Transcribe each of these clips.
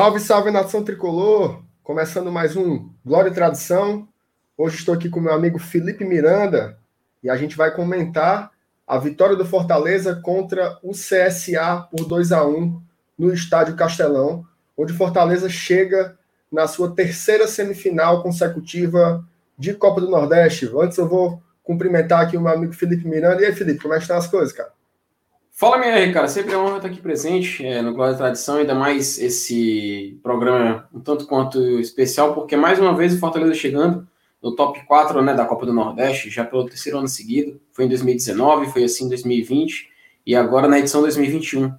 Salve, salve nação tricolor! Começando mais um Glória e Tradição. Hoje estou aqui com meu amigo Felipe Miranda e a gente vai comentar a vitória do Fortaleza contra o CSA por 2 a 1 no Estádio Castelão, onde Fortaleza chega na sua terceira semifinal consecutiva de Copa do Nordeste. Antes eu vou cumprimentar aqui o meu amigo Felipe Miranda. E aí, Felipe, como é que estão as coisas, cara? Fala, minha cara. Sempre é uma honra estar aqui presente é, no Glória e Tradição, ainda mais esse programa um tanto quanto especial, porque mais uma vez o Fortaleza chegando no top 4 né, da Copa do Nordeste, já pelo terceiro ano seguido. Foi em 2019, foi assim em 2020 e agora na edição 2021.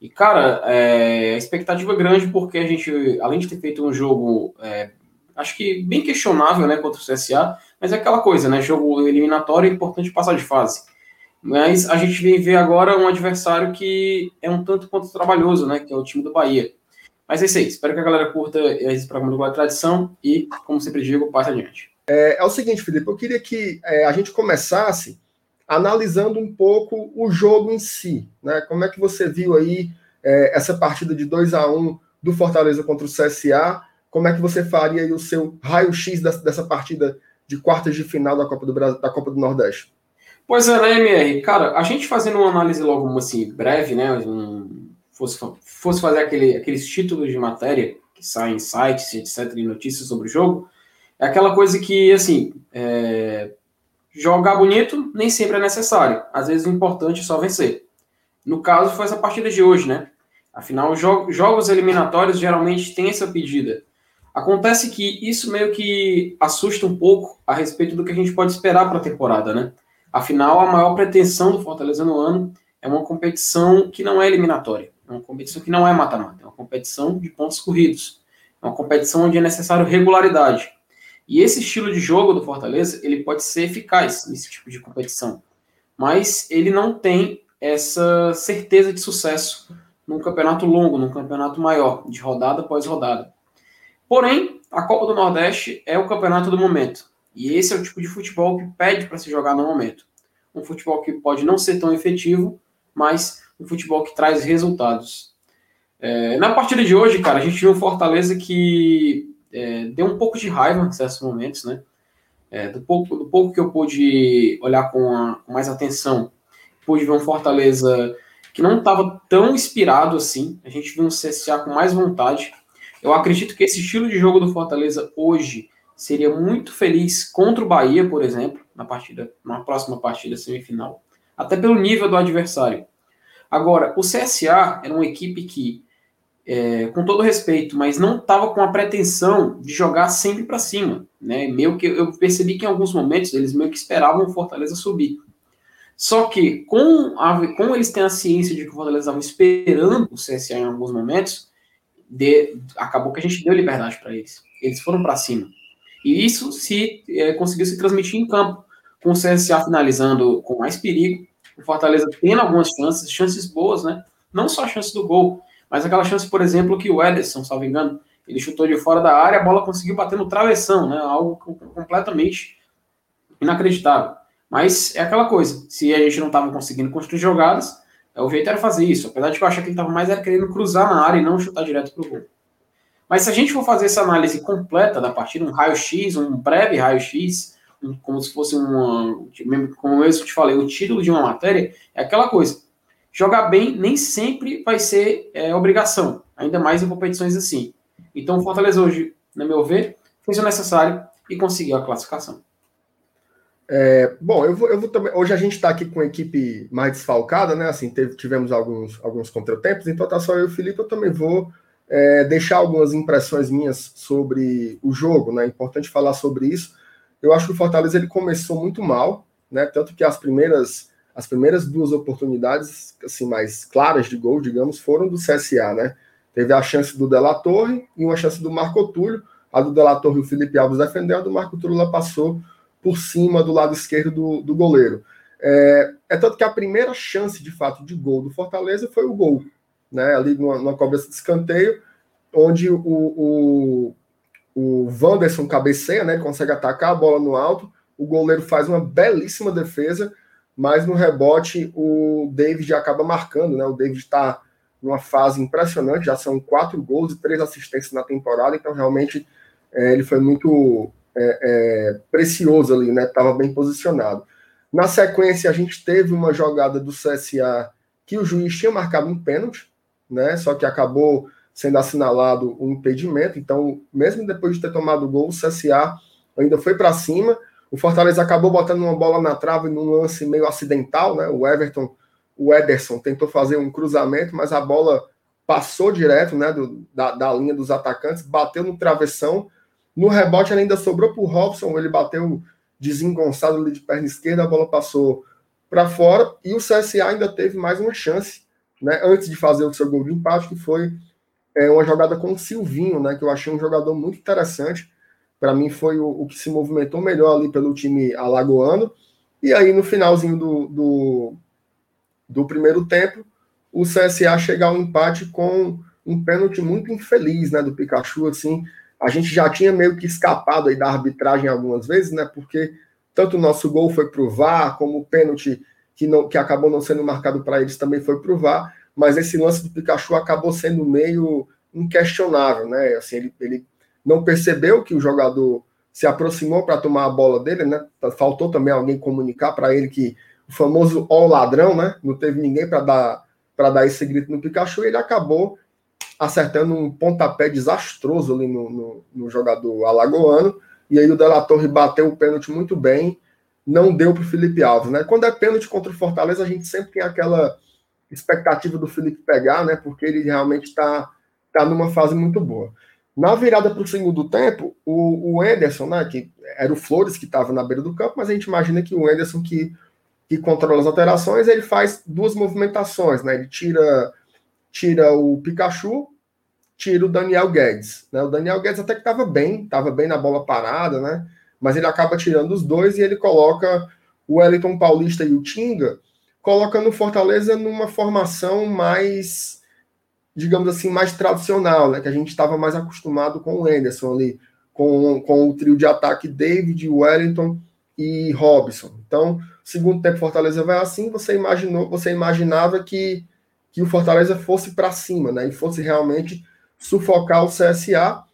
E, cara, é, a expectativa é grande porque a gente, além de ter feito um jogo, é, acho que bem questionável né, contra o CSA, mas é aquela coisa, né? Jogo eliminatório é importante passar de fase. Mas a gente vem ver agora um adversário que é um tanto quanto trabalhoso, né? Que é o time do Bahia. Mas é isso aí. Espero que a galera curta esse programa do Glória Tradição e, como sempre digo, passe adiante. É, é, o seguinte, Felipe, eu queria que é, a gente começasse analisando um pouco o jogo em si. Né? Como é que você viu aí é, essa partida de 2 a 1 do Fortaleza contra o CSA? Como é que você faria o seu raio-x dessa, dessa partida de quartas de final da Copa do, Brasil, da Copa do Nordeste? Pois é, né, MR? Cara, a gente fazendo uma análise logo assim, breve, né? Um, fosse, fosse fazer aquele, aqueles títulos de matéria que saem em sites, etc., e notícias sobre o jogo, é aquela coisa que, assim, é, jogar bonito nem sempre é necessário. Às vezes o importante é só vencer. No caso, foi essa partida de hoje, né? Afinal, jo jogos eliminatórios geralmente têm essa pedida. Acontece que isso meio que assusta um pouco a respeito do que a gente pode esperar para a temporada, né? Afinal, a maior pretensão do Fortaleza no ano é uma competição que não é eliminatória, é uma competição que não é mata-mata, é uma competição de pontos corridos, é uma competição onde é necessário regularidade. E esse estilo de jogo do Fortaleza, ele pode ser eficaz nesse tipo de competição, mas ele não tem essa certeza de sucesso num campeonato longo, num campeonato maior, de rodada após rodada. Porém, a Copa do Nordeste é o campeonato do momento. E esse é o tipo de futebol que pede para se jogar no momento. Um futebol que pode não ser tão efetivo, mas um futebol que traz resultados. É, na partida de hoje, cara, a gente viu um Fortaleza que é, deu um pouco de raiva em certos momentos, né? É, do, pouco, do pouco que eu pude olhar com, a, com mais atenção, pude ver um Fortaleza que não estava tão inspirado assim. A gente viu um CSA com mais vontade. Eu acredito que esse estilo de jogo do Fortaleza hoje seria muito feliz contra o Bahia, por exemplo, na partida, na próxima partida semifinal, até pelo nível do adversário. Agora, o CSA era uma equipe que, é, com todo respeito, mas não estava com a pretensão de jogar sempre para cima, né? Meio que eu percebi que em alguns momentos eles meio que esperavam o Fortaleza subir. Só que, com, a, com eles têm a ciência de que o Fortaleza estava esperando o CSA em alguns momentos, de, acabou que a gente deu liberdade para eles. Eles foram para cima. E isso se é, conseguiu se transmitir em campo, com o CSA finalizando com mais perigo, o Fortaleza tendo algumas chances, chances boas, né? Não só a chance do gol, mas aquela chance, por exemplo, que o Ederson, salvo engano, ele chutou de fora da área, a bola conseguiu bater no travessão, né? Algo completamente inacreditável. Mas é aquela coisa, se a gente não estava conseguindo construir jogadas, o jeito era fazer isso. Apesar de eu achar que ele estava mais querendo cruzar na área e não chutar direto para o gol. Mas se a gente for fazer essa análise completa da partida, um raio-x, um breve raio-x, um, como se fosse uma. Como eu te falei, o título de uma matéria, é aquela coisa. Jogar bem nem sempre vai ser é, obrigação, ainda mais em competições assim. Então, o Fortaleza hoje, no meu ver, fez o necessário e conseguiu a classificação. É, bom, eu vou, eu vou também. Hoje a gente está aqui com a equipe mais desfalcada, né? Assim, teve, tivemos alguns, alguns contratempos, então tá só eu e o Felipe. Eu também vou é, deixar algumas impressões minhas sobre o jogo, né? É importante falar sobre isso. Eu acho que o Fortaleza ele começou muito mal, né? Tanto que as primeiras as primeiras duas oportunidades assim mais claras de gol, digamos, foram do CSA, né? Teve a chance do Della Torre e uma chance do Marco Túlio. A do Della Torre o Felipe Alves defendeu, a do Marco Túlio lá passou por cima do lado esquerdo do, do goleiro. É, é tanto que a primeira chance de fato de gol do Fortaleza foi o gol né, ali numa, numa cobrança de escanteio, onde o, o, o Wanderson cabeceia, né, consegue atacar a bola no alto, o goleiro faz uma belíssima defesa, mas no rebote o David acaba marcando, né, o David está numa fase impressionante, já são quatro gols e três assistências na temporada, então realmente é, ele foi muito é, é, precioso ali, né? Estava bem posicionado. Na sequência, a gente teve uma jogada do CSA que o juiz tinha marcado um pênalti, né? Só que acabou sendo assinalado um impedimento. Então, mesmo depois de ter tomado o gol, o CSA ainda foi para cima. O Fortaleza acabou botando uma bola na trave num lance meio acidental, né? O Everton, o Ederson tentou fazer um cruzamento, mas a bola passou direto, né, do, da, da linha dos atacantes, bateu no travessão. No rebote, ainda sobrou para o Robson, ele bateu desengonçado ali de perna esquerda, a bola passou para fora e o CSA ainda teve mais uma chance, né, antes de fazer o seu gol de empate, que foi é, uma jogada com o Silvinho, né, que eu achei um jogador muito interessante. Para mim foi o, o, que se movimentou melhor ali pelo time alagoano. E aí no finalzinho do, do, do primeiro tempo, o CSA chega ao empate com um pênalti muito infeliz, né, do Pikachu, assim, a gente já tinha meio que escapado aí da arbitragem algumas vezes, né? Porque tanto o nosso gol foi pro VAR, como o pênalti que, não, que acabou não sendo marcado para eles também foi pro VAR, mas esse lance do Pikachu acabou sendo meio inquestionável, né? Assim, ele, ele não percebeu que o jogador se aproximou para tomar a bola dele, né? Faltou também alguém comunicar para ele que o famoso ó ladrão, né? Não teve ninguém para dar para dar esse grito no Pikachu, e ele acabou acertando um pontapé desastroso ali no, no, no jogador alagoano, e aí o Della Torre bateu o pênalti muito bem, não deu para o Felipe Alves, né? Quando é pênalti contra o Fortaleza, a gente sempre tem aquela expectativa do Felipe pegar, né? Porque ele realmente está tá numa fase muito boa. Na virada para o segundo tempo, o, o Anderson, né? Que era o Flores que estava na beira do campo, mas a gente imagina que o Anderson que, que controla as alterações, ele faz duas movimentações, né? Ele tira tira o Pikachu tira o Daniel Guedes. Né? O Daniel Guedes até que estava bem, estava bem na bola parada, né? Mas ele acaba tirando os dois e ele coloca o Wellington Paulista e o Tinga, colocando o Fortaleza numa formação mais, digamos assim, mais tradicional, né? Que a gente estava mais acostumado com o Anderson ali, com, com o trio de ataque David, Wellington e Robson. Então, segundo tempo Fortaleza vai assim, você imaginou, você imaginava que, que o Fortaleza fosse para cima, né? E fosse realmente sufocar o CSA.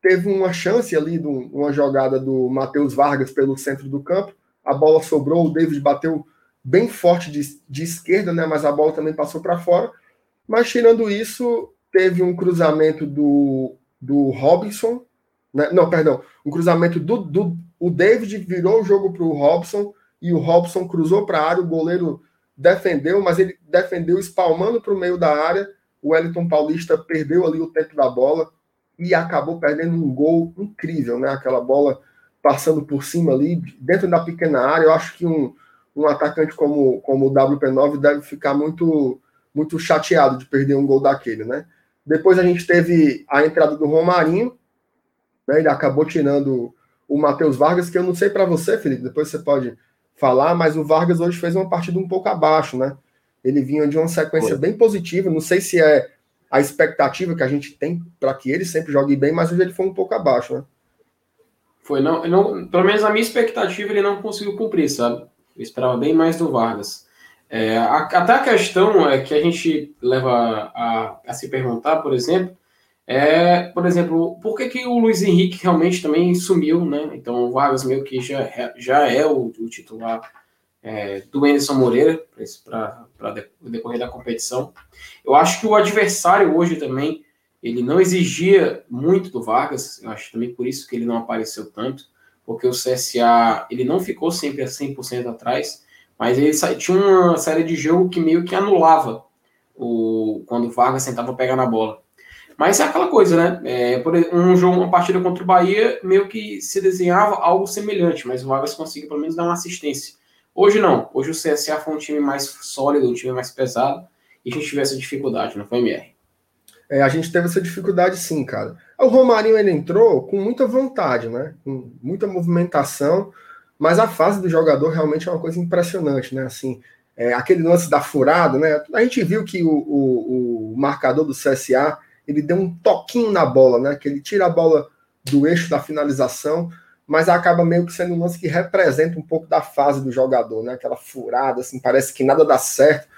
Teve uma chance ali, de uma jogada do Matheus Vargas pelo centro do campo. A bola sobrou, o David bateu bem forte de, de esquerda, né? Mas a bola também passou para fora. Mas tirando isso, teve um cruzamento do, do Robinson. Né? Não, perdão. Um cruzamento do, do. O David virou o jogo para o Robson e o Robson cruzou para a área. O goleiro defendeu, mas ele defendeu espalmando para o meio da área o Wellington Paulista perdeu ali o tempo da bola e acabou perdendo um gol incrível, né? Aquela bola passando por cima ali, dentro da pequena área. Eu acho que um, um atacante como, como o WP9 deve ficar muito, muito chateado de perder um gol daquele, né? Depois a gente teve a entrada do Romarinho, né? Ele acabou tirando o Matheus Vargas, que eu não sei para você, Felipe, depois você pode falar, mas o Vargas hoje fez uma partida um pouco abaixo, né? Ele vinha de uma sequência Foi. bem positiva. Não sei se é a expectativa que a gente tem para que ele sempre jogue bem, mas hoje ele foi um pouco abaixo, né? Foi, não, não, pelo menos a minha expectativa ele não conseguiu cumprir, sabe? Eu esperava bem mais do Vargas. É, a, até a questão é que a gente leva a, a, se perguntar, por exemplo, é, por exemplo, por que, que o Luiz Henrique realmente também sumiu, né? Então o Vargas meio que já, já é o, o titular é, do Anderson Moreira para o decorrer da competição. Eu acho que o adversário hoje também ele não exigia muito do Vargas, eu acho também por isso que ele não apareceu tanto, porque o CSA ele não ficou sempre a 100% atrás, mas ele tinha uma série de jogo que meio que anulava o, quando o Vargas tentava pegar na bola. Mas é aquela coisa, né? É, por um jogo, uma partida contra o Bahia, meio que se desenhava algo semelhante, mas o Vargas conseguiu pelo menos dar uma assistência. Hoje não. Hoje o CSA foi um time mais sólido, um time mais pesado, e a gente tivesse dificuldade, não foi, MR? É, a gente teve essa dificuldade sim, cara. O Romarinho ele entrou com muita vontade, né? Com muita movimentação, mas a fase do jogador realmente é uma coisa impressionante, né? Assim, é, aquele lance da furada, né? A gente viu que o, o, o, marcador do CSA ele deu um toquinho na bola, né? Que ele tira a bola do eixo da finalização, mas acaba meio que sendo um lance que representa um pouco da fase do jogador, né? Aquela furada, assim, parece que nada dá certo.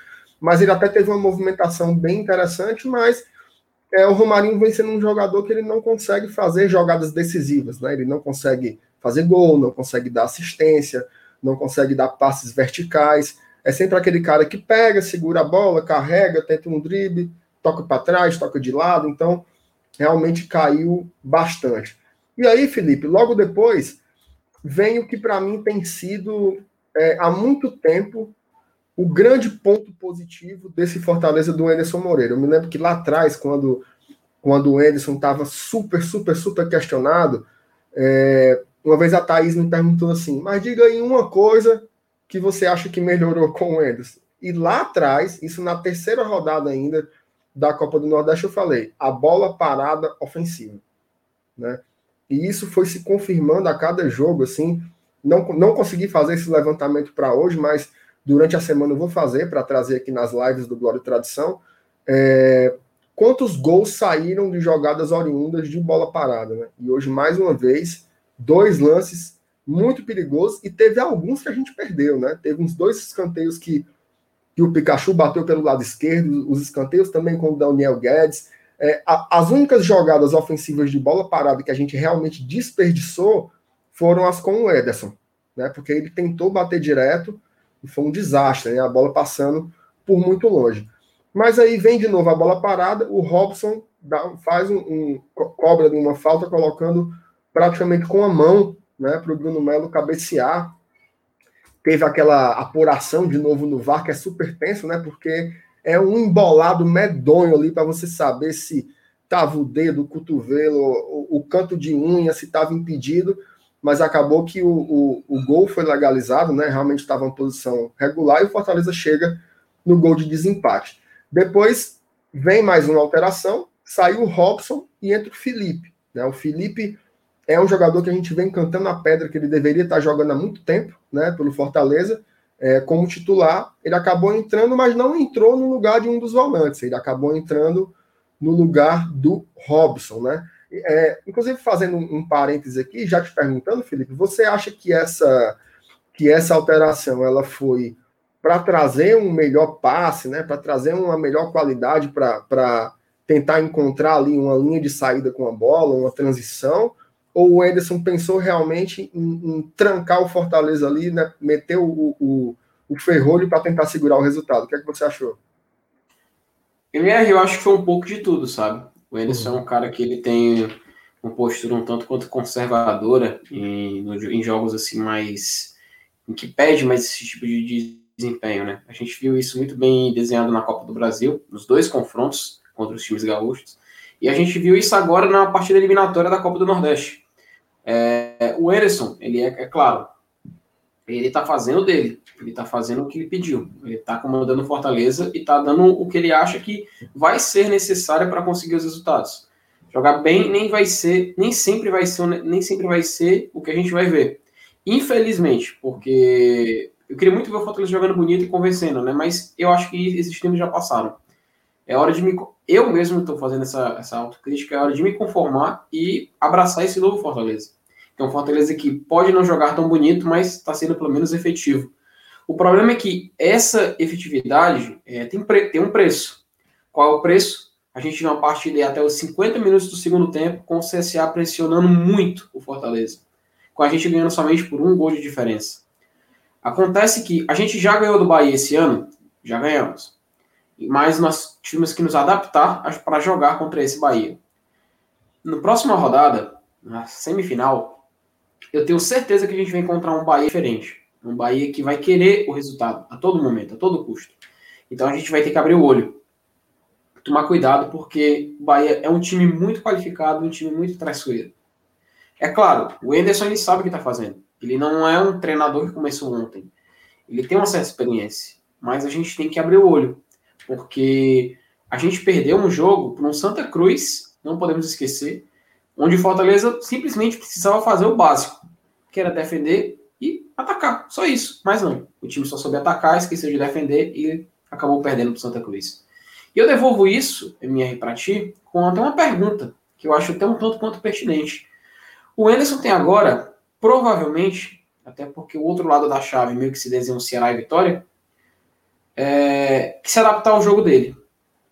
mas ele até teve uma movimentação bem interessante, mas é, o Romarinho vem sendo um jogador que ele não consegue fazer jogadas decisivas, né? Ele não consegue fazer gol, não consegue dar assistência, não consegue dar passes verticais. É sempre aquele cara que pega, segura a bola, carrega, tenta um drible, toca para trás, toca de lado. Então, realmente caiu bastante. E aí, Felipe, logo depois vem o que para mim tem sido é, há muito tempo o grande ponto positivo desse Fortaleza do Anderson Moreira. Eu me lembro que lá atrás, quando, quando o Anderson estava super, super, super questionado, é, uma vez a Thaís me perguntou assim: mas diga aí uma coisa que você acha que melhorou com o Anderson. E lá atrás, isso na terceira rodada ainda da Copa do Nordeste, eu falei: a bola parada ofensiva. Né? E isso foi se confirmando a cada jogo, assim. Não, não consegui fazer esse levantamento para hoje, mas durante a semana eu vou fazer para trazer aqui nas lives do Glória e Tradição. É, quantos gols saíram de jogadas oriundas de bola parada, né? E hoje, mais uma vez, dois lances muito perigosos e teve alguns que a gente perdeu, né? Teve uns dois escanteios que, que o Pikachu bateu pelo lado esquerdo, os escanteios também com o Daniel Guedes. É, a, as únicas jogadas ofensivas de bola parada que a gente realmente desperdiçou foram as com o Ederson, né? Porque ele tentou bater direto, e foi um desastre, né? A bola passando por muito longe. Mas aí vem de novo a bola parada, o Robson dá, faz um, um cobra de uma falta colocando praticamente com a mão, né, para o Bruno Melo cabecear. Teve aquela apuração de novo no VAR que é super tenso, né? Porque é um embolado medonho ali para você saber se tava o dedo, o cotovelo, o, o canto de unha, se estava impedido mas acabou que o, o, o gol foi legalizado, né? Realmente estava em posição regular e o Fortaleza chega no gol de desempate. Depois vem mais uma alteração, saiu o Robson e entra o Felipe. Né? O Felipe é um jogador que a gente vem cantando a pedra que ele deveria estar jogando há muito tempo, né? Pelo Fortaleza. É, como titular, ele acabou entrando, mas não entrou no lugar de um dos volantes, ele acabou entrando no lugar do Robson, né? É, inclusive, fazendo um, um parêntese aqui, já te perguntando, Felipe, você acha que essa, que essa alteração ela foi para trazer um melhor passe, né, para trazer uma melhor qualidade para tentar encontrar ali uma linha de saída com a bola, uma transição, ou o Ederson pensou realmente em, em trancar o Fortaleza ali, né, meter o, o, o ferrolho para tentar segurar o resultado? O que é que você achou? MR, eu acho que foi um pouco de tudo, sabe? O Anderson uhum. é um cara que ele tem uma postura um tanto quanto conservadora em, em jogos assim mais em que pede mais esse tipo de desempenho, né? A gente viu isso muito bem desenhado na Copa do Brasil, nos dois confrontos contra os times gaúchos, e a gente viu isso agora na partida eliminatória da Copa do Nordeste. É, o Emerson, ele é, é claro, ele tá fazendo dele, ele tá fazendo o que ele pediu, ele tá comandando Fortaleza e tá dando o que ele acha que vai ser necessário para conseguir os resultados. Jogar bem nem vai ser, nem sempre vai ser, nem sempre vai ser o que a gente vai ver. Infelizmente, porque eu queria muito ver o Fortaleza jogando bonito e convencendo, né? Mas eu acho que esses times já passaram. É hora de me. Eu mesmo estou fazendo essa, essa autocrítica, é hora de me conformar e abraçar esse novo Fortaleza. É um Fortaleza que pode não jogar tão bonito, mas está sendo pelo menos efetivo. O problema é que essa efetividade é, tem, tem um preço. Qual é o preço? A gente viu uma partida até os 50 minutos do segundo tempo com o CSA pressionando muito o Fortaleza. Com a gente ganhando somente por um gol de diferença. Acontece que a gente já ganhou do Bahia esse ano, já ganhamos. Mas nós tivemos que nos adaptar para jogar contra esse Bahia. Na próxima rodada, na semifinal, eu tenho certeza que a gente vai encontrar um Bahia diferente. Um Bahia que vai querer o resultado a todo momento, a todo custo. Então a gente vai ter que abrir o olho. Tomar cuidado, porque o Bahia é um time muito qualificado, um time muito traiçoeiro. É claro, o Enderson ele sabe o que está fazendo. Ele não é um treinador que começou ontem. Ele tem uma certa experiência. Mas a gente tem que abrir o olho. Porque a gente perdeu um jogo para um Santa Cruz, não podemos esquecer, onde o Fortaleza simplesmente precisava fazer o básico, que era defender e atacar, só isso, mas não. O time só soube atacar, esqueceu de defender e acabou perdendo para o Santa Cruz. E eu devolvo isso, MR, para ti, com até uma pergunta, que eu acho até um tanto quanto pertinente. O Anderson tem agora, provavelmente, até porque o outro lado da chave meio que se desenha um Ceará e Vitória, é, que se adaptar ao jogo dele.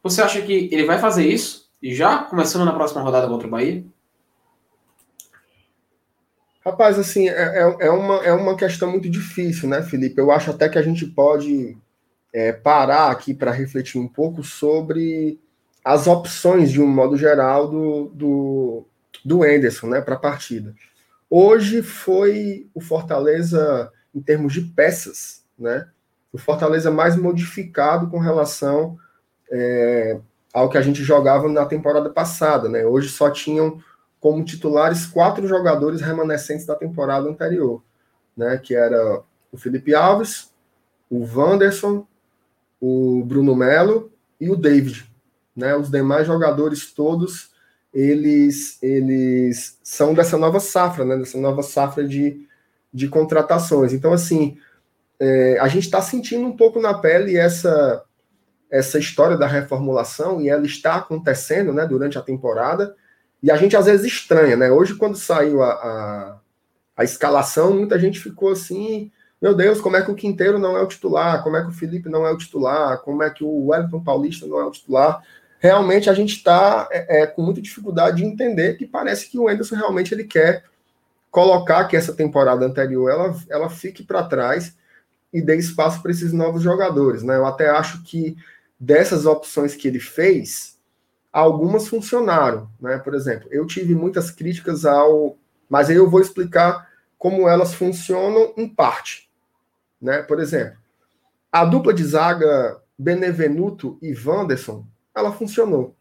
Você acha que ele vai fazer isso? Já começando na próxima rodada contra o Bahia? Rapaz, assim, é, é, é, uma, é uma questão muito difícil, né, Felipe? Eu acho até que a gente pode é, parar aqui para refletir um pouco sobre as opções, de um modo geral, do, do, do Enderson né, para a partida. Hoje foi o Fortaleza, em termos de peças, né, o Fortaleza mais modificado com relação é, ao que a gente jogava na temporada passada. Né? Hoje só tinham como titulares quatro jogadores remanescentes da temporada anterior, né, que era o Felipe Alves, o Wanderson, o Bruno Melo e o David. Né? Os demais jogadores todos, eles, eles são dessa nova safra, né? dessa nova safra de, de contratações. Então, assim, é, a gente está sentindo um pouco na pele essa, essa história da reformulação, e ela está acontecendo né, durante a temporada, e a gente às vezes estranha, né? Hoje, quando saiu a, a, a, escalação, muita gente ficou assim: meu Deus, como é que o Quinteiro não é o titular? Como é que o Felipe não é o titular? Como é que o Wellington Paulista não é o titular? Realmente a gente está é, é, com muita dificuldade de entender que parece que o Anderson realmente ele quer colocar que essa temporada anterior ela, ela fique para trás e dê espaço para esses novos jogadores, né? Eu até acho que dessas opções que ele fez, algumas funcionaram, né? Por exemplo, eu tive muitas críticas ao, mas aí eu vou explicar como elas funcionam em parte, né? Por exemplo, a dupla de zaga Benevenuto e Wanderson, ela funcionou,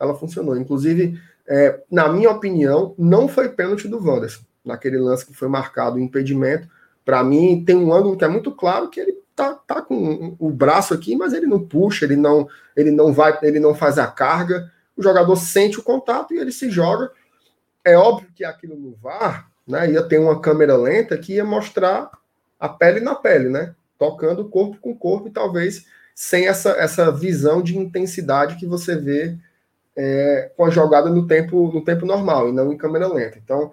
ela funcionou. Inclusive, é, na minha opinião, não foi pênalti do Wanderson naquele lance que foi marcado o impedimento. Para mim, tem um ângulo que é muito claro que ele tá, tá com o braço aqui, mas ele não puxa, ele não, ele não vai, ele não faz a carga. O jogador sente o contato e ele se joga. É óbvio que aquilo no VAR, né, ia ter uma câmera lenta que ia mostrar a pele na pele, né? Tocando corpo com corpo e talvez sem essa, essa visão de intensidade que você vê é, com a jogada no tempo, no tempo normal e não em câmera lenta. Então,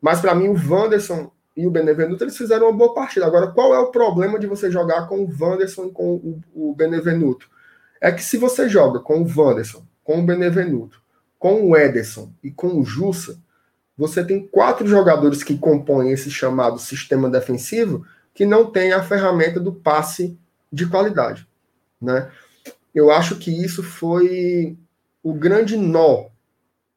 mas para mim o Wanderson e o Benevenuto, eles fizeram uma boa partida. Agora, qual é o problema de você jogar com o Wanderson e com o, o Benevenuto? É que se você joga com o Wanderson, com o Benevenuto, com o Ederson e com o Jussa, você tem quatro jogadores que compõem esse chamado sistema defensivo que não tem a ferramenta do passe de qualidade. Né? Eu acho que isso foi o grande nó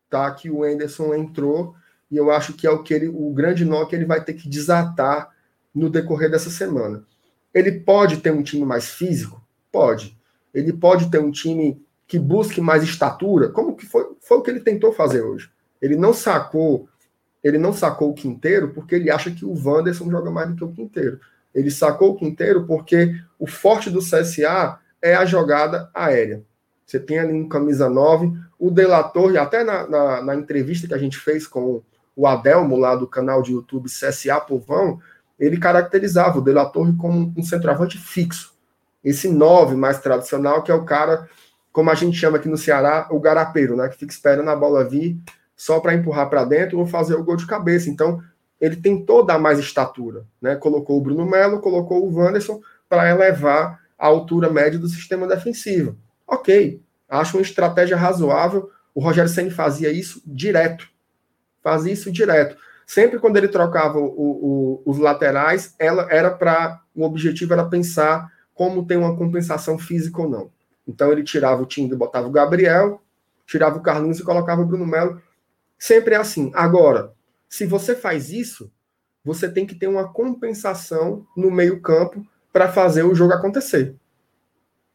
tá, que o Enderson entrou e eu acho que é o que ele, o grande nó que ele vai ter que desatar no decorrer dessa semana. Ele pode ter um time mais físico? Pode. Ele pode ter um time que busque mais estatura, como que foi, foi o que ele tentou fazer hoje. Ele não sacou, ele não sacou o Quinteiro porque ele acha que o Wanderson joga mais do que o Quinteiro. Ele sacou o Quinteiro porque o forte do CSA é a jogada aérea. Você tem ali um camisa 9, o delator, e até na, na, na entrevista que a gente fez com o Adelmo, lá do canal de YouTube CSA Povão, ele caracterizava o De La Torre como um centroavante fixo. Esse 9 mais tradicional, que é o cara, como a gente chama aqui no Ceará, o garapeiro, né? Que fica esperando a bola vir só para empurrar para dentro ou fazer o gol de cabeça. Então, ele tentou dar mais estatura, né? Colocou o Bruno Melo, colocou o Wanderson para elevar a altura média do sistema defensivo. Ok, acho uma estratégia razoável. O Rogério Senna fazia isso direto fazia isso direto. Sempre quando ele trocava o, o, os laterais, ela era para o objetivo era pensar como tem uma compensação física ou não. Então ele tirava o time e botava o Gabriel, tirava o Carlinhos e colocava o Bruno Melo. Sempre é assim. Agora, se você faz isso, você tem que ter uma compensação no meio-campo para fazer o jogo acontecer.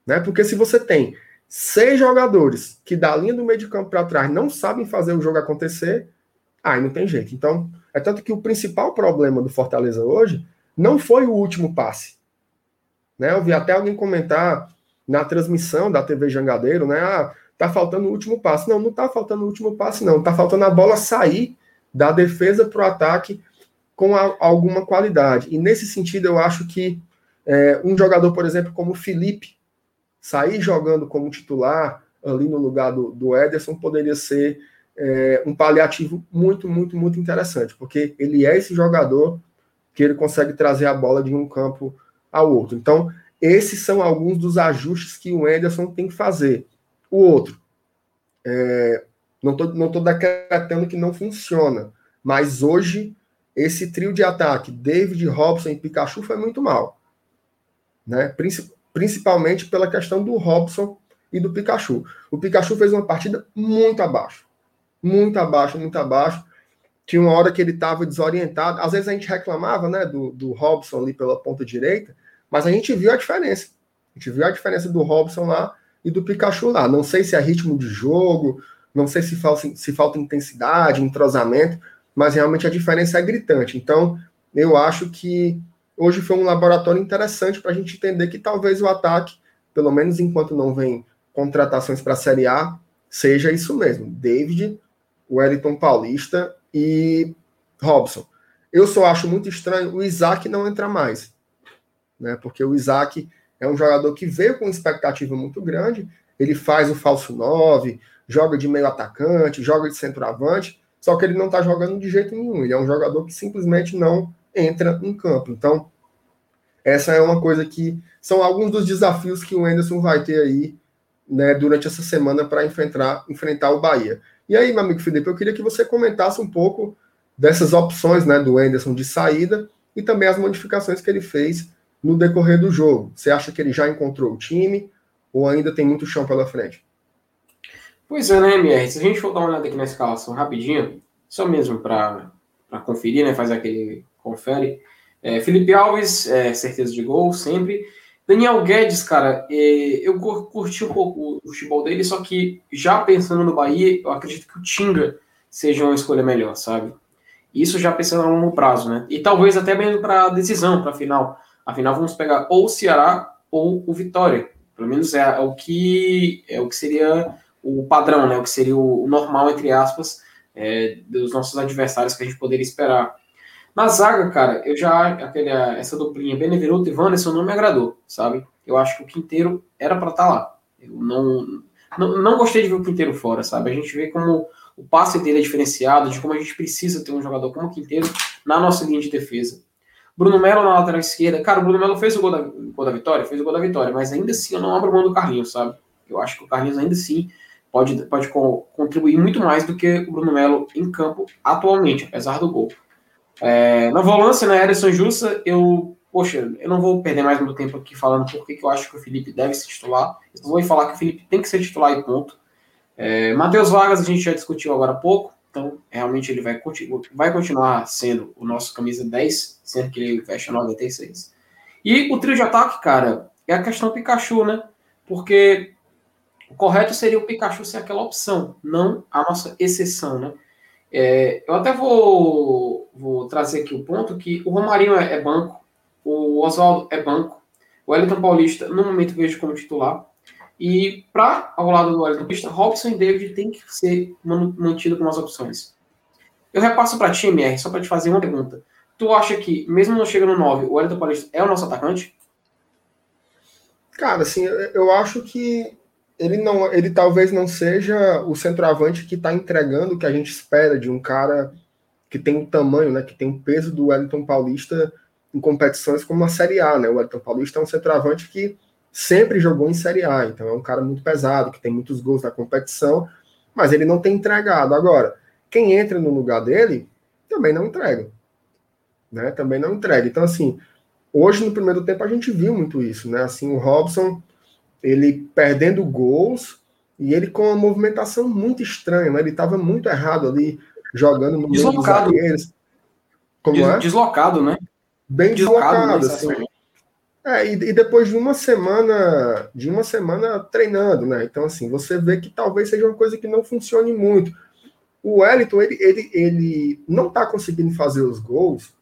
Né? Porque se você tem seis jogadores que da linha do meio de campo para trás não sabem fazer o jogo acontecer, Aí não tem jeito. Então, é tanto que o principal problema do Fortaleza hoje não foi o último passe. Né? Eu vi até alguém comentar na transmissão da TV Jangadeiro, né? Ah, tá faltando o último passe. Não, não tá faltando o último passe, não. Tá faltando a bola sair da defesa para o ataque com a, alguma qualidade. E nesse sentido, eu acho que é, um jogador, por exemplo, como o Felipe, sair jogando como titular ali no lugar do, do Ederson poderia ser é, um paliativo muito, muito, muito interessante, porque ele é esse jogador que ele consegue trazer a bola de um campo ao outro. Então, esses são alguns dos ajustes que o Anderson tem que fazer. O outro, é, não estou não tô decretando que não funciona, mas hoje esse trio de ataque, David, Robson e Pikachu, foi muito mal. Né? Principalmente pela questão do Robson e do Pikachu. O Pikachu fez uma partida muito abaixo. Muito abaixo, muito abaixo. Tinha uma hora que ele estava desorientado. Às vezes a gente reclamava né, do, do Robson ali pela ponta direita, mas a gente viu a diferença. A gente viu a diferença do Robson lá e do Pikachu lá. Não sei se é ritmo de jogo, não sei se falta, se falta intensidade, entrosamento, mas realmente a diferença é gritante. Então, eu acho que hoje foi um laboratório interessante para a gente entender que talvez o ataque, pelo menos enquanto não vem contratações para a Série A, seja isso mesmo. David, Wellington Paulista e Robson. Eu só acho muito estranho o Isaac não entrar mais. Né? Porque o Isaac é um jogador que veio com expectativa muito grande. Ele faz o falso 9, joga de meio atacante, joga de centroavante, só que ele não está jogando de jeito nenhum. Ele é um jogador que simplesmente não entra em campo. Então, essa é uma coisa que são alguns dos desafios que o Anderson vai ter aí né, durante essa semana para enfrentar, enfrentar o Bahia. E aí, meu amigo Felipe, eu queria que você comentasse um pouco dessas opções né, do Anderson de saída e também as modificações que ele fez no decorrer do jogo. Você acha que ele já encontrou o time ou ainda tem muito chão pela frente? Pois é, né, MR? Se a gente for dar uma olhada aqui na escalação rapidinho, só mesmo para conferir, né, fazer aquele confere. É, Felipe Alves, é, certeza de gol, sempre. Daniel Guedes, cara, é, eu curti um pouco o futebol dele, só que já pensando no Bahia, eu acredito que o Tinga seja uma escolha melhor, sabe? Isso já pensando a longo prazo, né? E talvez até mesmo para a decisão, para a final. Afinal, vamos pegar ou o Ceará ou o Vitória. Pelo menos é, é, o que é o que seria o padrão, né? O que seria o normal entre aspas é, dos nossos adversários que a gente poderia esperar. Na zaga, cara, eu já. Aquele, essa duplinha Benevenuto e Wanderson não me agradou, sabe? Eu acho que o Quinteiro era para estar tá lá. Eu não, não, não gostei de ver o Quinteiro fora, sabe? A gente vê como o passe dele é diferenciado, de como a gente precisa ter um jogador como o Quinteiro na nossa linha de defesa. Bruno Melo na lateral esquerda. Cara, o Bruno Melo fez o gol da, gol da vitória? Fez o gol da vitória, mas ainda assim eu não abro mão do Carlinhos, sabe? Eu acho que o Carlinhos ainda assim pode, pode contribuir muito mais do que o Bruno Melo em campo atualmente, apesar do gol. É, na volância, né, Ederson Jussa, eu, poxa, eu não vou perder mais meu tempo aqui falando por que eu acho que o Felipe deve se titular. Eu vou falar que o Felipe tem que ser titular e ponto. É, Matheus Vargas a gente já discutiu agora há pouco, então realmente ele vai, continu vai continuar sendo o nosso camisa 10, sendo que ele fecha 96. E o trio de ataque, cara, é a questão Pikachu, né? Porque o correto seria o Pikachu ser aquela opção, não a nossa exceção, né? É, eu até vou, vou trazer aqui o ponto que o Romarinho é, é banco, o Oswaldo é banco, o Wellington Paulista, no momento, vejo como titular. E para ao lado do Wellington Paulista, Robson e David tem que ser mantido como as opções. Eu repasso para ti, MR, só para te fazer uma pergunta. Tu acha que, mesmo não chegando no 9, o Wellington Paulista é o nosso atacante? Cara, assim, eu acho que ele não, ele talvez não seja o centroavante que está entregando o que a gente espera de um cara que tem o tamanho, né, que tem o peso do Wellington Paulista em competições como a Série A, né? O Wellington Paulista é um centroavante que sempre jogou em Série A, então é um cara muito pesado, que tem muitos gols na competição, mas ele não tem entregado. Agora, quem entra no lugar dele também não entrega, né? Também não entrega. Então assim, hoje no primeiro tempo a gente viu muito isso, né? Assim, o Robson ele perdendo gols e ele com uma movimentação muito estranha, né? Ele estava muito errado ali, jogando no deslocado. meio dos Como Des, é? Deslocado, né? Bem deslocado, deslocado assim. É, e, e, depois de uma semana, de uma semana treinando, né? Então, assim, você vê que talvez seja uma coisa que não funcione muito. O Wellington, ele, ele, ele não tá conseguindo fazer os gols,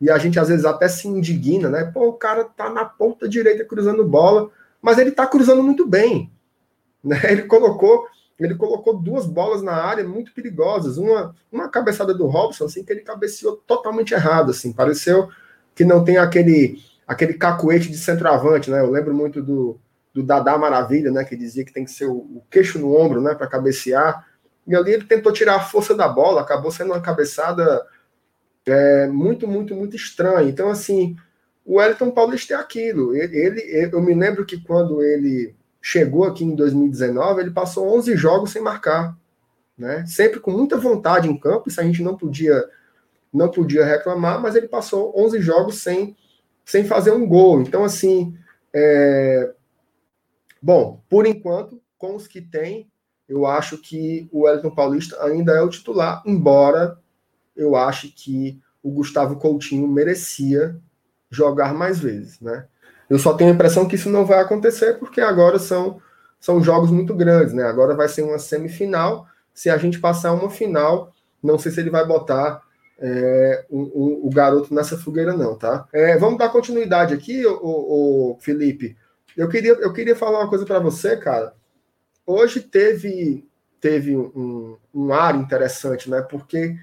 e a gente às vezes até se indigna, né? Pô, o cara tá na ponta direita cruzando bola, mas ele está cruzando muito bem. Né? Ele colocou ele colocou duas bolas na área muito perigosas. Uma, uma cabeçada do Robson, assim, que ele cabeceou totalmente errado, assim. Pareceu que não tem aquele aquele cacuete de centroavante, né? Eu lembro muito do, do Dadá Maravilha, né? Que dizia que tem que ser o, o queixo no ombro, né? Para cabecear. E ali ele tentou tirar a força da bola, acabou sendo uma cabeçada é, muito, muito, muito estranha. Então, assim, o Wellington Paulista é aquilo. Ele, ele, eu me lembro que quando ele chegou aqui em 2019, ele passou 11 jogos sem marcar, né? Sempre com muita vontade em campo, isso a gente não podia não podia reclamar, mas ele passou 11 jogos sem, sem fazer um gol. Então, assim, é... bom, por enquanto, com os que tem, eu acho que o Wellington Paulista ainda é o titular, embora eu ache que o Gustavo Coutinho merecia jogar mais vezes, né? Eu só tenho a impressão que isso não vai acontecer porque agora são, são jogos muito grandes, né? Agora vai ser uma semifinal. Se a gente passar uma final, não sei se ele vai botar é, o, o, o, garoto nessa fogueira, não, tá? É, vamos dar continuidade aqui, o, Felipe. Eu queria, eu queria falar uma coisa para você, cara. Hoje teve, teve um, um ar interessante, né? Porque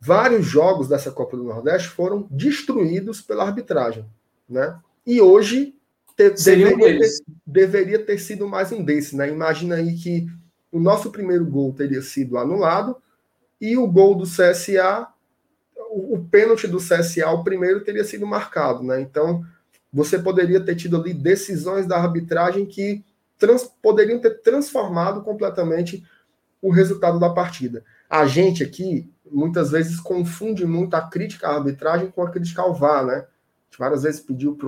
vários jogos dessa Copa do Nordeste foram destruídos pela arbitragem, né? E hoje te, deveria, ter, deveria ter sido mais um desses, né? Imagina aí que o nosso primeiro gol teria sido anulado e o gol do CSA, o, o pênalti do CSA, o primeiro, teria sido marcado, né? Então, você poderia ter tido ali decisões da arbitragem que trans, poderiam ter transformado completamente o resultado da partida. A gente aqui, muitas vezes, confunde muito a crítica à arbitragem com a crítica ao VAR, né? várias vezes pediu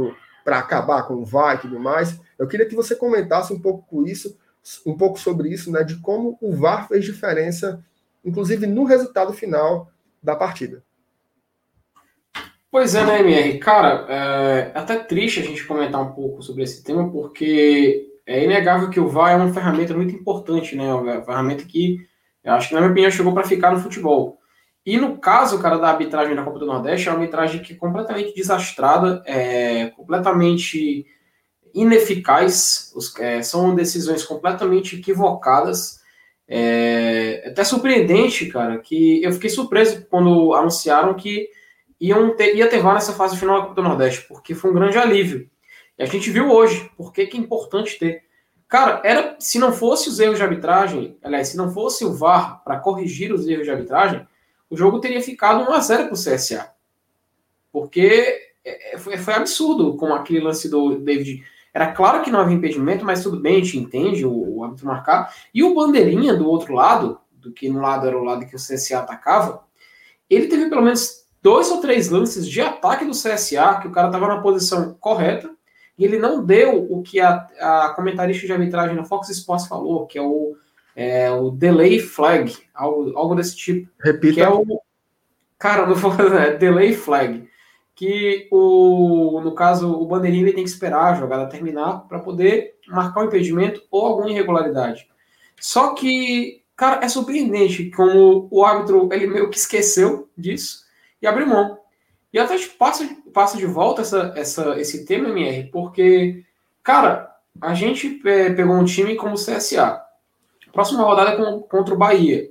para acabar com o VAR e tudo mais. Eu queria que você comentasse um pouco com isso, um pouco sobre isso, né, de como o VAR fez diferença, inclusive no resultado final da partida. Pois é, né, MR? Cara, é até triste a gente comentar um pouco sobre esse tema, porque é inegável que o VAR é uma ferramenta muito importante, né? Uma ferramenta que, eu acho que, na minha opinião, chegou para ficar no futebol. E no caso, cara, da arbitragem da Copa do Nordeste, é uma arbitragem que é completamente desastrada, é completamente ineficaz, os, é, são decisões completamente equivocadas. É, é até surpreendente, cara, que eu fiquei surpreso quando anunciaram que iam ter, ia ter VAR nessa fase final da Copa do Nordeste, porque foi um grande alívio. E a gente viu hoje, por que é importante ter. Cara, era se não fosse os erros de arbitragem, aliás, se não fosse o VAR para corrigir os erros de arbitragem, o jogo teria ficado 1x0 para o CSA. Porque é, é, foi, foi, absurdo com aquele lance do David. Era claro que não havia impedimento, mas tudo bem, a gente entende o, o árbitro marcar. E o Bandeirinha do outro lado, do que no lado era o lado que o CSA atacava, ele teve pelo menos dois ou três lances de ataque do CSA, que o cara estava na posição correta, e ele não deu o que a, a comentarista de arbitragem na Fox Sports falou, que é o é o delay flag, algo, algo desse tipo. Repita. Que é o. Cara, não vou fazer, é delay flag. Que o, no caso, o bandeirinha ele tem que esperar a jogada terminar para poder marcar um impedimento ou alguma irregularidade. Só que, cara, é surpreendente como o árbitro ele meio que esqueceu disso e abriu mão. E até passa, passa de volta essa, essa, esse tema, MR, porque, cara, a gente é, pegou um time como o CSA, Próxima rodada é com, contra o Bahia.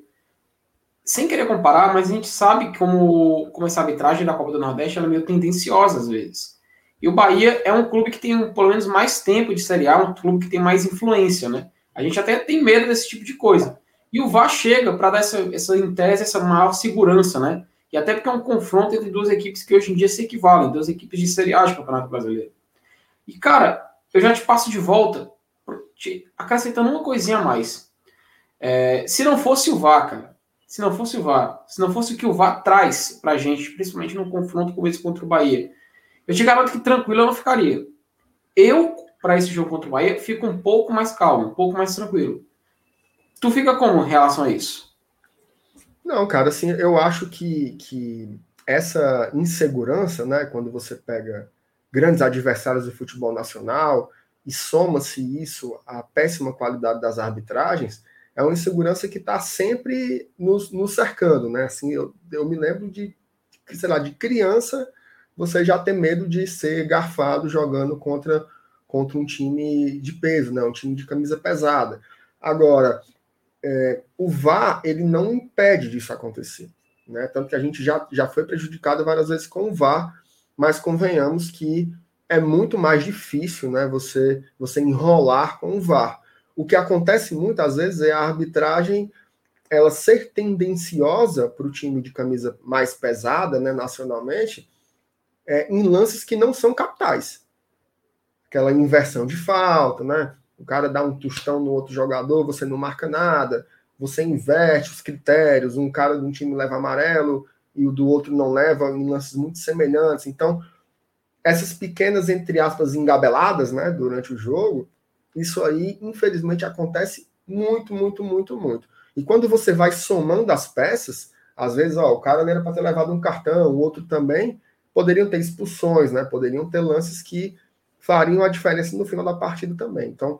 Sem querer comparar, mas a gente sabe como, como essa arbitragem da Copa do Nordeste é meio tendenciosa às vezes. E o Bahia é um clube que tem pelo menos mais tempo de Série A, um clube que tem mais influência, né? A gente até tem medo desse tipo de coisa. E o VAR chega para dar essa, essa, em tese, essa maior segurança, né? E até porque é um confronto entre duas equipes que hoje em dia se equivalem, duas equipes de Série A do Campeonato Brasileiro. E, cara, eu já te passo de volta, acrescentando uma coisinha a mais. É, se não fosse o VAR, cara, se não fosse o VAR, se não fosse o que o VAR traz pra gente, principalmente no confronto com esse contra o Bahia, eu te garanto que tranquilo eu não ficaria. Eu, para esse jogo contra o Bahia, fico um pouco mais calmo, um pouco mais tranquilo. Tu fica como em relação a isso? Não, cara, assim, eu acho que, que essa insegurança, né, quando você pega grandes adversários do futebol nacional e soma-se isso à péssima qualidade das arbitragens, é uma insegurança que está sempre nos, nos, cercando, né? Assim, eu, eu me lembro de, sei lá, de criança, você já ter medo de ser garfado jogando contra, contra um time de peso, né? Um time de camisa pesada. Agora, é, o VAR, ele não impede disso acontecer, né? Tanto que a gente já, já foi prejudicado várias vezes com o VAR, mas convenhamos que é muito mais difícil, né? Você, você enrolar com o VAR. O que acontece muitas vezes é a arbitragem ela ser tendenciosa para o time de camisa mais pesada, né, nacionalmente, é, em lances que não são capitais. Aquela inversão de falta, né? O cara dá um tostão no outro jogador, você não marca nada, você inverte os critérios, um cara de um time leva amarelo e o do outro não leva, em lances muito semelhantes. Então, essas pequenas, entre aspas, engabeladas, né, durante o jogo, isso aí, infelizmente, acontece muito, muito, muito, muito. E quando você vai somando as peças, às vezes, ó, o cara era para ter levado um cartão, o outro também, poderiam ter expulsões, né? Poderiam ter lances que fariam a diferença no final da partida também. Então,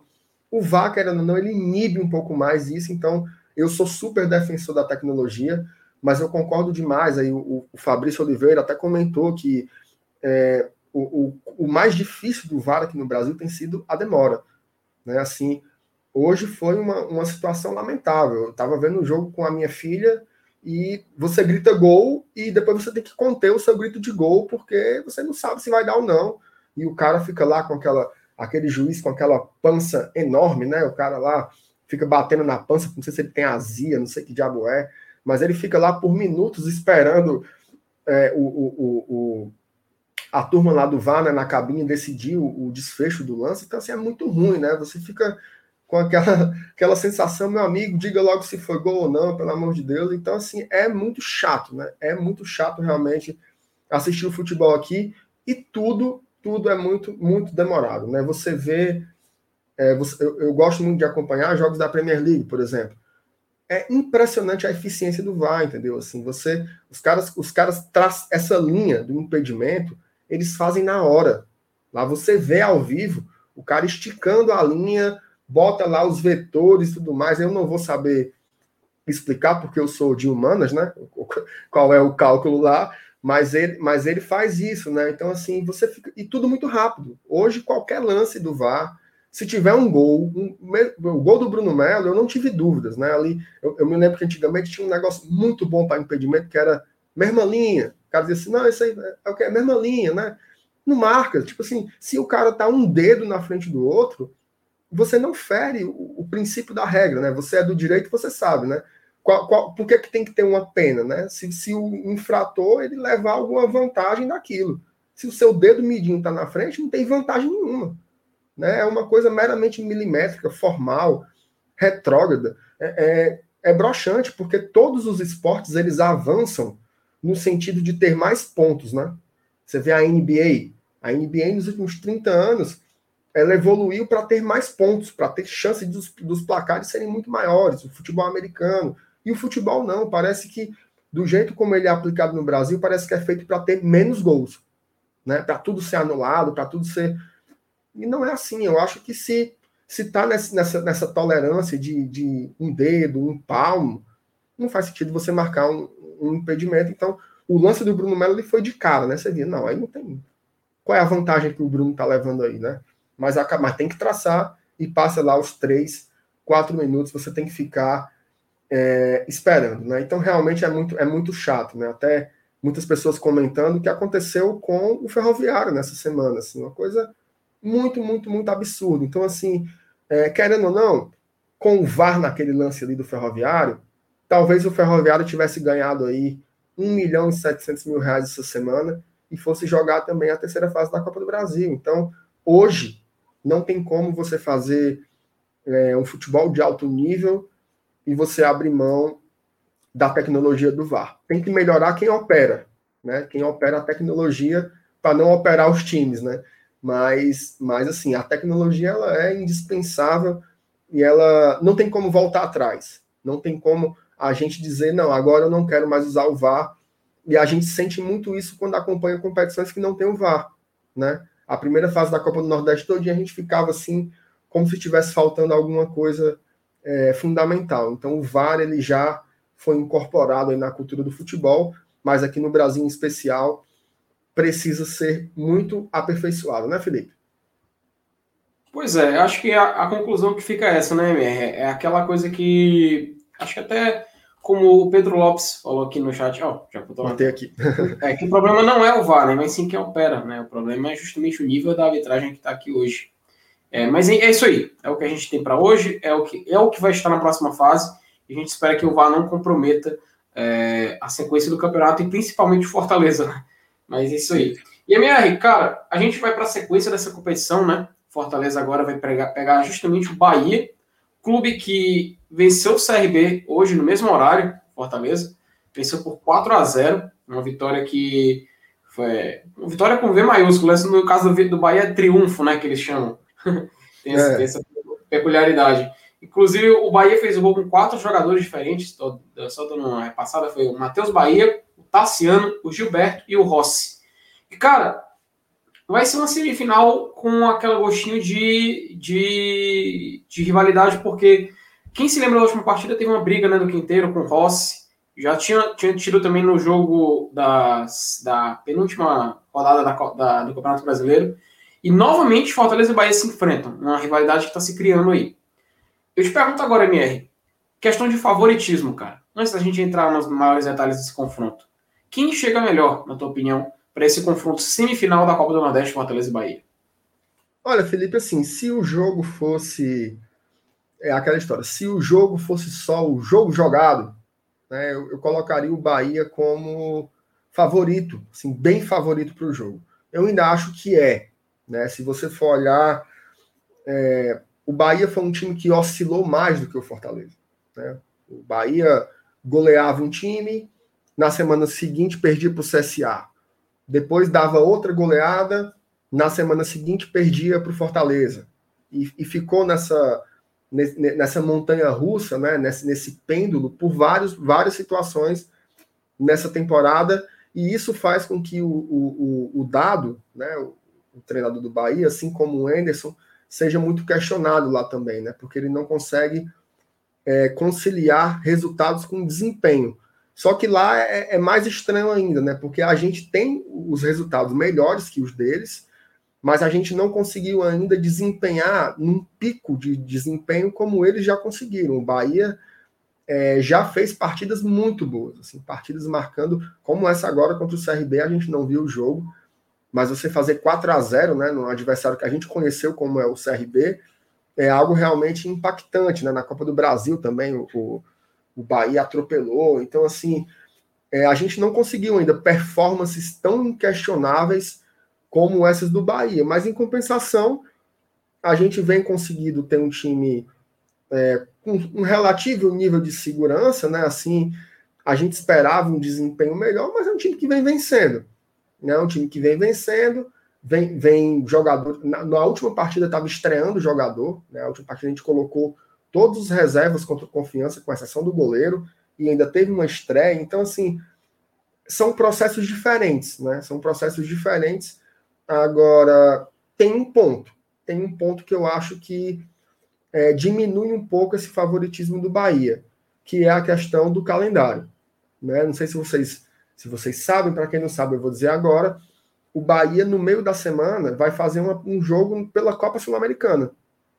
o VAR, querendo ou não, ele inibe um pouco mais isso. Então, eu sou super defensor da tecnologia, mas eu concordo demais. Aí o, o Fabrício Oliveira até comentou que é, o, o, o, mais difícil do VAR aqui no Brasil tem sido a demora. Né? Assim, hoje foi uma, uma situação lamentável. Eu estava vendo um jogo com a minha filha e você grita gol e depois você tem que conter o seu grito de gol porque você não sabe se vai dar ou não. E o cara fica lá com aquela aquele juiz com aquela pança enorme, né? O cara lá fica batendo na pança, não sei se ele tem azia, não sei que diabo é, mas ele fica lá por minutos esperando é, o, o, o, a turma lá do VAR né, na cabine decidir o, o, desfecho do lance, então assim, é muito ruim, né? Você fica com aquela, aquela sensação, meu amigo, diga logo se foi gol ou não, pelo amor de Deus. Então, assim, é muito chato, né? É muito chato realmente assistir o futebol aqui e tudo, tudo é muito, muito demorado, né? Você vê. É, você, eu, eu gosto muito de acompanhar jogos da Premier League, por exemplo é impressionante a eficiência do VAR, entendeu? Assim, você, os caras, os caras traz essa linha do impedimento, eles fazem na hora. Lá você vê ao vivo o cara esticando a linha, bota lá os vetores e tudo mais. Eu não vou saber explicar porque eu sou de humanas, né? Qual é o cálculo lá, mas ele, mas ele faz isso, né? Então assim, você fica e tudo muito rápido. Hoje qualquer lance do VAR se tiver um gol, um, o gol do Bruno Melo, eu não tive dúvidas, né? Ali, eu, eu me lembro que antigamente tinha um negócio muito bom para impedimento, que era mesma linha. Cara dizia assim, não, isso aí é? É mesma linha, né? Não marca. Tipo assim, se o cara tá um dedo na frente do outro, você não fere o, o princípio da regra, né? Você é do direito, você sabe, né? Qual, qual, por que, que tem que ter uma pena, né? Se, se o infrator ele levar alguma vantagem daquilo. Se o seu dedo midinho está na frente, não tem vantagem nenhuma né? É uma coisa meramente milimétrica, formal, retrógrada. É, é, é broxante, porque todos os esportes eles avançam no sentido de ter mais pontos, né? Você vê a NBA, a NBA nos últimos 30 anos, ela evoluiu para ter mais pontos, para ter chance dos, dos placares serem muito maiores, o futebol americano. E o futebol não, parece que do jeito como ele é aplicado no Brasil, parece que é feito para ter menos gols, né? Para tudo ser anulado, para tudo ser e não é assim. Eu acho que se se está nessa, nessa tolerância de, de um dedo, um palmo, não faz sentido você marcar um, um impedimento. Então, o lance do Bruno Melo ele foi de cara, né? Você via, não, aí não tem. Qual é a vantagem que o Bruno está levando aí, né? Mas, a, mas tem que traçar e passa lá os três, quatro minutos, você tem que ficar é, esperando, né? Então, realmente é muito, é muito chato, né? Até muitas pessoas comentando o que aconteceu com o Ferroviário nessa semana, assim, uma coisa muito, muito, muito absurdo. Então, assim, é, querendo ou não, com o VAR naquele lance ali do Ferroviário, talvez o Ferroviário tivesse ganhado aí 1 milhão e 700 mil reais essa semana e fosse jogar também a terceira fase da Copa do Brasil. Então, hoje, não tem como você fazer é, um futebol de alto nível e você abrir mão da tecnologia do VAR. Tem que melhorar quem opera, né? Quem opera a tecnologia para não operar os times, né? mas, mas assim, a tecnologia ela é indispensável e ela não tem como voltar atrás. Não tem como a gente dizer, não, agora eu não quero mais usar o VAR. E a gente sente muito isso quando acompanha competições que não tem o VAR, né? A primeira fase da Copa do Nordeste todo dia a gente ficava assim, como se estivesse faltando alguma coisa é, fundamental. Então o VAR ele já foi incorporado na cultura do futebol, mas aqui no Brasil em especial precisa ser muito aperfeiçoado, né, Felipe? Pois é, acho que a, a conclusão que fica é essa, né, MR? É aquela coisa que acho que até como o Pedro Lopes falou aqui no chat, ó, já botou Botei aqui. é que o problema não é o VAR, né, mas sim quem opera, né? O problema é justamente o nível da arbitragem que está aqui hoje. É, mas é, é isso aí, é o que a gente tem para hoje, é o que é o que vai estar na próxima fase. E a gente espera que o VAR não comprometa é, a sequência do campeonato e principalmente o Fortaleza, né? Mas é isso aí. E MR, cara, a gente vai para a sequência dessa competição, né? Fortaleza agora vai pegar, pegar justamente o Bahia, clube que venceu o CRB hoje no mesmo horário, Fortaleza, venceu por 4 a 0 uma vitória que foi uma vitória com V maiúsculo, no caso do, do Bahia é triunfo, né, que eles chamam. tem, essa, é. tem, essa, peculiaridade. Inclusive, o Bahia fez o gol com quatro jogadores diferentes, tô, só dando uma repassada, foi o Matheus Bahia, o Tassiano, o Gilberto e o Rossi. E, cara, vai ser uma semifinal com aquele gostinho de, de, de rivalidade, porque quem se lembra da última partida teve uma briga né, do Quinteiro com o Rossi, já tinha, tinha tido também no jogo da, da penúltima rodada da, da, do Campeonato Brasileiro. E novamente Fortaleza e Bahia se enfrentam, uma rivalidade que está se criando aí. Eu te pergunto agora, MR, questão de favoritismo, cara. Antes da gente entrar nos maiores detalhes desse confronto. Quem chega melhor, na tua opinião, para esse confronto semifinal da Copa do Nordeste Fortaleza e Bahia? Olha, Felipe, assim, se o jogo fosse. É aquela história. Se o jogo fosse só o jogo jogado, né, eu, eu colocaria o Bahia como favorito, assim, bem favorito para o jogo. Eu ainda acho que é. Né? Se você for olhar, é, o Bahia foi um time que oscilou mais do que o Fortaleza. Né? O Bahia goleava um time, na semana seguinte perdia para o CSA. Depois dava outra goleada, na semana seguinte perdia para o Fortaleza. E, e ficou nessa nessa montanha russa, né, nesse, nesse pêndulo, por vários, várias situações nessa temporada, e isso faz com que o, o, o Dado, né, o, o treinador do Bahia, assim como o Anderson, seja muito questionado lá também, né, porque ele não consegue é, conciliar resultados com desempenho. Só que lá é, é mais estranho ainda, né, porque a gente tem os resultados melhores que os deles, mas a gente não conseguiu ainda desempenhar num pico de desempenho como eles já conseguiram. O Bahia é, já fez partidas muito boas, assim, partidas marcando, como essa agora contra o CRB, a gente não viu o jogo, mas você fazer 4 a 0 né, no adversário que a gente conheceu como é o CRB, é algo realmente impactante, né? Na Copa do Brasil também o, o, o Bahia atropelou, então assim, é, a gente não conseguiu ainda performances tão inquestionáveis como essas do Bahia. Mas em compensação, a gente vem conseguindo ter um time é, com um relativo nível de segurança, né? Assim, a gente esperava um desempenho melhor, mas é um time que vem vencendo. Né? Um time que vem vencendo, vem, vem jogador. Na, na última partida estava estreando o jogador, né? A última partida a gente colocou todos os reservas contra confiança, com exceção do goleiro, e ainda teve uma estreia. Então, assim, são processos diferentes, né? São processos diferentes Agora, tem um ponto. Tem um ponto que eu acho que é, diminui um pouco esse favoritismo do Bahia, que é a questão do calendário. Né? Não sei se vocês, se vocês sabem, para quem não sabe, eu vou dizer agora. O Bahia, no meio da semana, vai fazer uma, um jogo pela Copa Sul-Americana,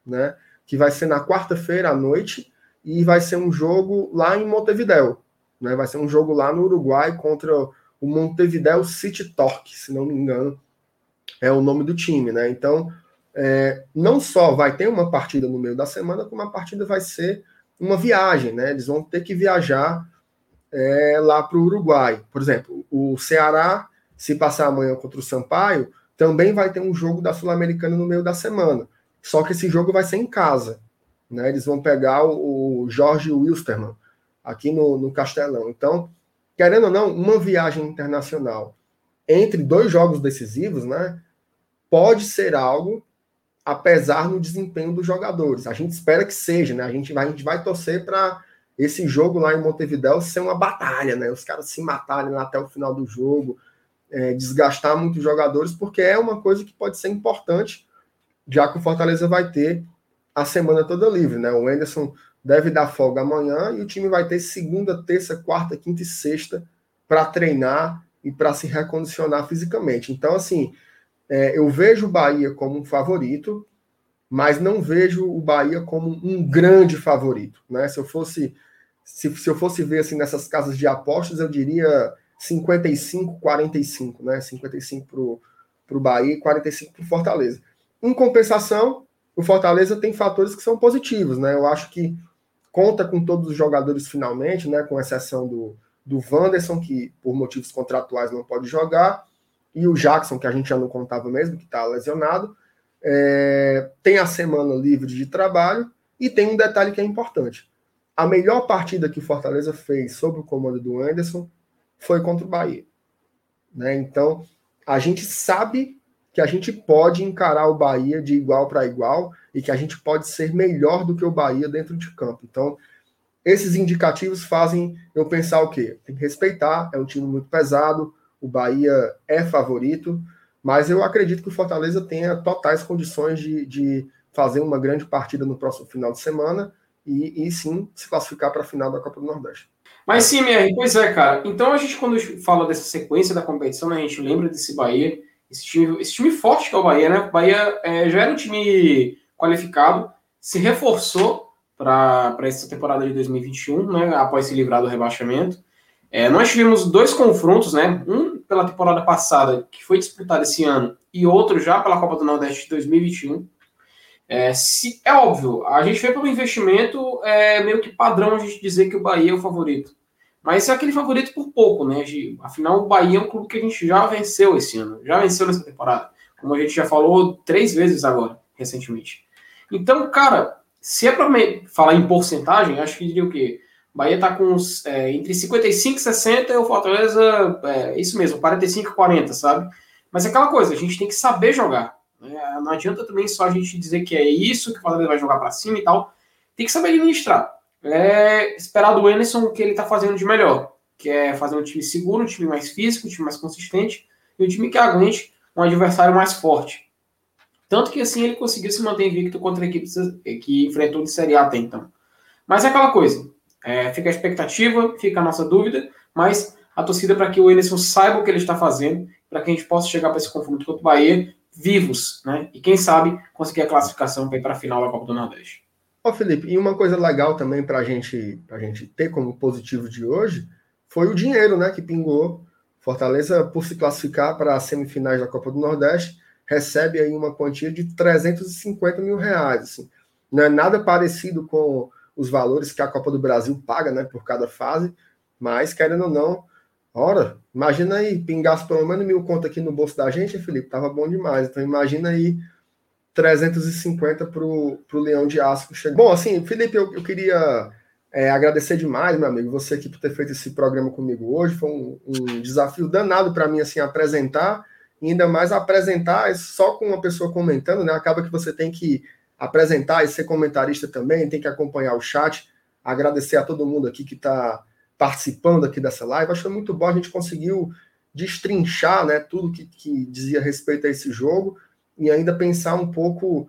né? Que vai ser na quarta-feira à noite e vai ser um jogo lá em Montevideo. Né? Vai ser um jogo lá no Uruguai contra o Montevideo City Torque, se não me engano é o nome do time, né? Então, é, não só vai ter uma partida no meio da semana, como a partida vai ser uma viagem, né? Eles vão ter que viajar é, lá para o Uruguai. Por exemplo, o Ceará, se passar amanhã contra o Sampaio, também vai ter um jogo da Sul-Americana no meio da semana. Só que esse jogo vai ser em casa. Né? Eles vão pegar o, Jorge Wilstermann aqui no, no Castelão. Então, querendo ou não, uma viagem internacional entre dois jogos decisivos, né? pode ser algo, apesar no desempenho dos jogadores. A gente espera que seja, né? A gente vai, a gente vai torcer para esse jogo lá em Montevideo ser uma batalha, né? Os caras se matarem até o final do jogo, é, desgastar muitos jogadores, porque é uma coisa que pode ser importante, já que o Fortaleza vai ter a semana toda livre, né? O Anderson deve dar folga amanhã e o time vai ter segunda, terça, quarta, quinta e sexta para treinar e para se recondicionar fisicamente. Então, assim, é, eu vejo o Bahia como um favorito, mas não vejo o Bahia como um grande favorito. Né? Se eu fosse se, se eu fosse ver assim nessas casas de apostas, eu diria 55, 45, né? 55 para o Bahia e 45 para o Fortaleza. Em compensação, o Fortaleza tem fatores que são positivos, né? Eu acho que conta com todos os jogadores finalmente, né? Com exceção do, do Wanderson, que por motivos contratuais não pode jogar, e o Jackson, que a gente já não contava mesmo, que está lesionado. É, tem a semana livre de trabalho e tem um detalhe que é importante. A melhor partida que o Fortaleza fez sob o comando do Anderson foi contra o Bahia. Né? Então, a gente sabe que a gente pode encarar o Bahia de igual para igual e que a gente pode ser melhor do que o Bahia dentro de campo. Então, esses indicativos fazem eu pensar o quê? Tem que respeitar, é um time muito pesado, o Bahia é favorito, mas eu acredito que o Fortaleza tenha totais condições de, de fazer uma grande partida no próximo final de semana e, e sim se classificar para a final da Copa do Nordeste. Mas sim, MR, pois é, cara. Então a gente, quando fala dessa sequência da competição, né, a gente lembra desse Bahia, esse time, esse time forte que é o Bahia, né? O Bahia é, já era um time qualificado, se reforçou para essa temporada de 2021, né? Após se livrar do rebaixamento. É, nós tivemos dois confrontos, né? Um pela temporada passada, que foi disputado esse ano, e outro já pela Copa do Nordeste de 2021. É, se, é óbvio, a gente vê pelo investimento, é meio que padrão a gente dizer que o Bahia é o favorito. Mas é aquele favorito por pouco, né? Afinal, o Bahia é um clube que a gente já venceu esse ano, já venceu nessa temporada. Como a gente já falou três vezes agora, recentemente. Então, cara, se é para falar em porcentagem, acho que diria o quê? Bahia está com é, entre 55 e 60 e o Fortaleza, é, isso mesmo, 45 e 40, sabe? Mas é aquela coisa, a gente tem que saber jogar. Né? Não adianta também só a gente dizer que é isso, que o Fortaleza vai jogar para cima e tal. Tem que saber administrar. É esperar do Emerson o que ele está fazendo de melhor, que é fazer um time seguro, um time mais físico, um time mais consistente e um time que aguente um adversário mais forte. Tanto que assim ele conseguiu se manter invicto contra a equipe que enfrentou de Série A até então. Mas é aquela coisa, é, fica a expectativa, fica a nossa dúvida, mas a torcida para que o Emerson saiba o que ele está fazendo, para que a gente possa chegar para esse confronto contra o Bahia vivos, né? E quem sabe conseguir a classificação para ir para a final da Copa do Nordeste. Ó, Felipe, e uma coisa legal também para gente, a gente ter como positivo de hoje foi o dinheiro, né? Que pingou. Fortaleza, por se classificar para as semifinais da Copa do Nordeste, recebe aí uma quantia de 350 mil reais. Assim. Não é nada parecido com os valores que a Copa do Brasil paga, né, por cada fase, mas querendo ou não, ora, imagina aí, pingasse pelo menos mil conto aqui no bolso da gente, Felipe, tava bom demais. Então imagina aí 350 para o Leão de Aço. Bom, assim, Felipe, eu, eu queria é, agradecer demais, meu amigo, você aqui por ter feito esse programa comigo hoje. Foi um, um desafio danado para mim, assim, apresentar, e ainda mais apresentar só com uma pessoa comentando, né? Acaba que você tem que apresentar e ser comentarista também, tem que acompanhar o chat. Agradecer a todo mundo aqui que está participando aqui dessa live. Acho que muito bom, a gente conseguiu destrinchar né, tudo que, que dizia respeito a esse jogo e ainda pensar um pouco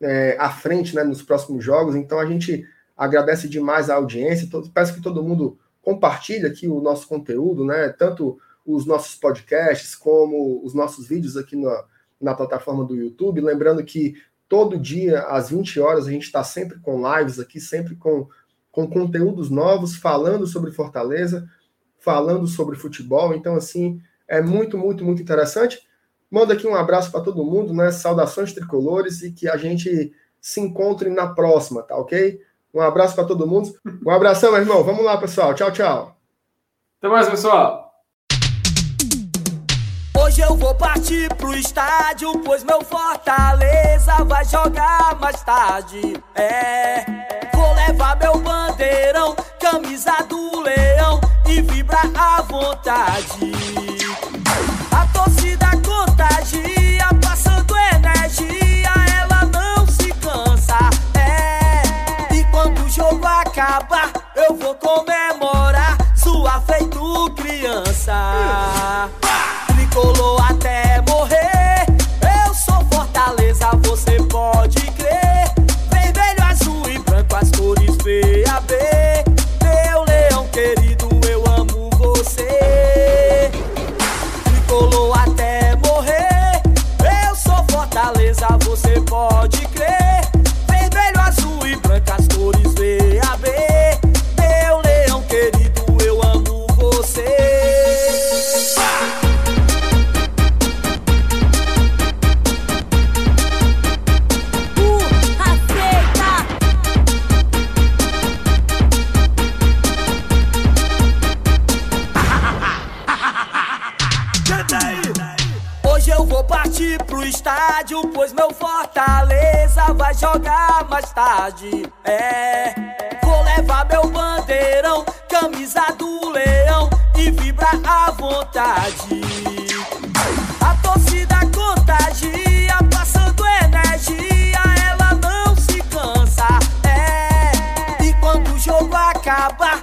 é, à frente né, nos próximos jogos. Então a gente agradece demais a audiência. Peço que todo mundo compartilhe aqui o nosso conteúdo, né? Tanto os nossos podcasts como os nossos vídeos aqui na, na plataforma do YouTube. Lembrando que todo dia, às 20 horas, a gente está sempre com lives aqui, sempre com, com conteúdos novos, falando sobre Fortaleza, falando sobre futebol. Então, assim, é muito, muito, muito interessante. Manda aqui um abraço para todo mundo, né? Saudações tricolores e que a gente se encontre na próxima, tá ok? Um abraço para todo mundo. Um abração, meu irmão. Vamos lá, pessoal. Tchau, tchau. Até mais, pessoal. Hoje eu vou partir pro estádio, pois meu Fortaleza vai jogar mais tarde. É, vou levar meu bandeirão, camisa do leão e vibrar à vontade. Acabar, Vai jogar mais tarde. É, vou levar meu bandeirão, camisa do leão e vibrar à vontade. A torcida contagia, passando energia, ela não se cansa. É, e quando o jogo acabar,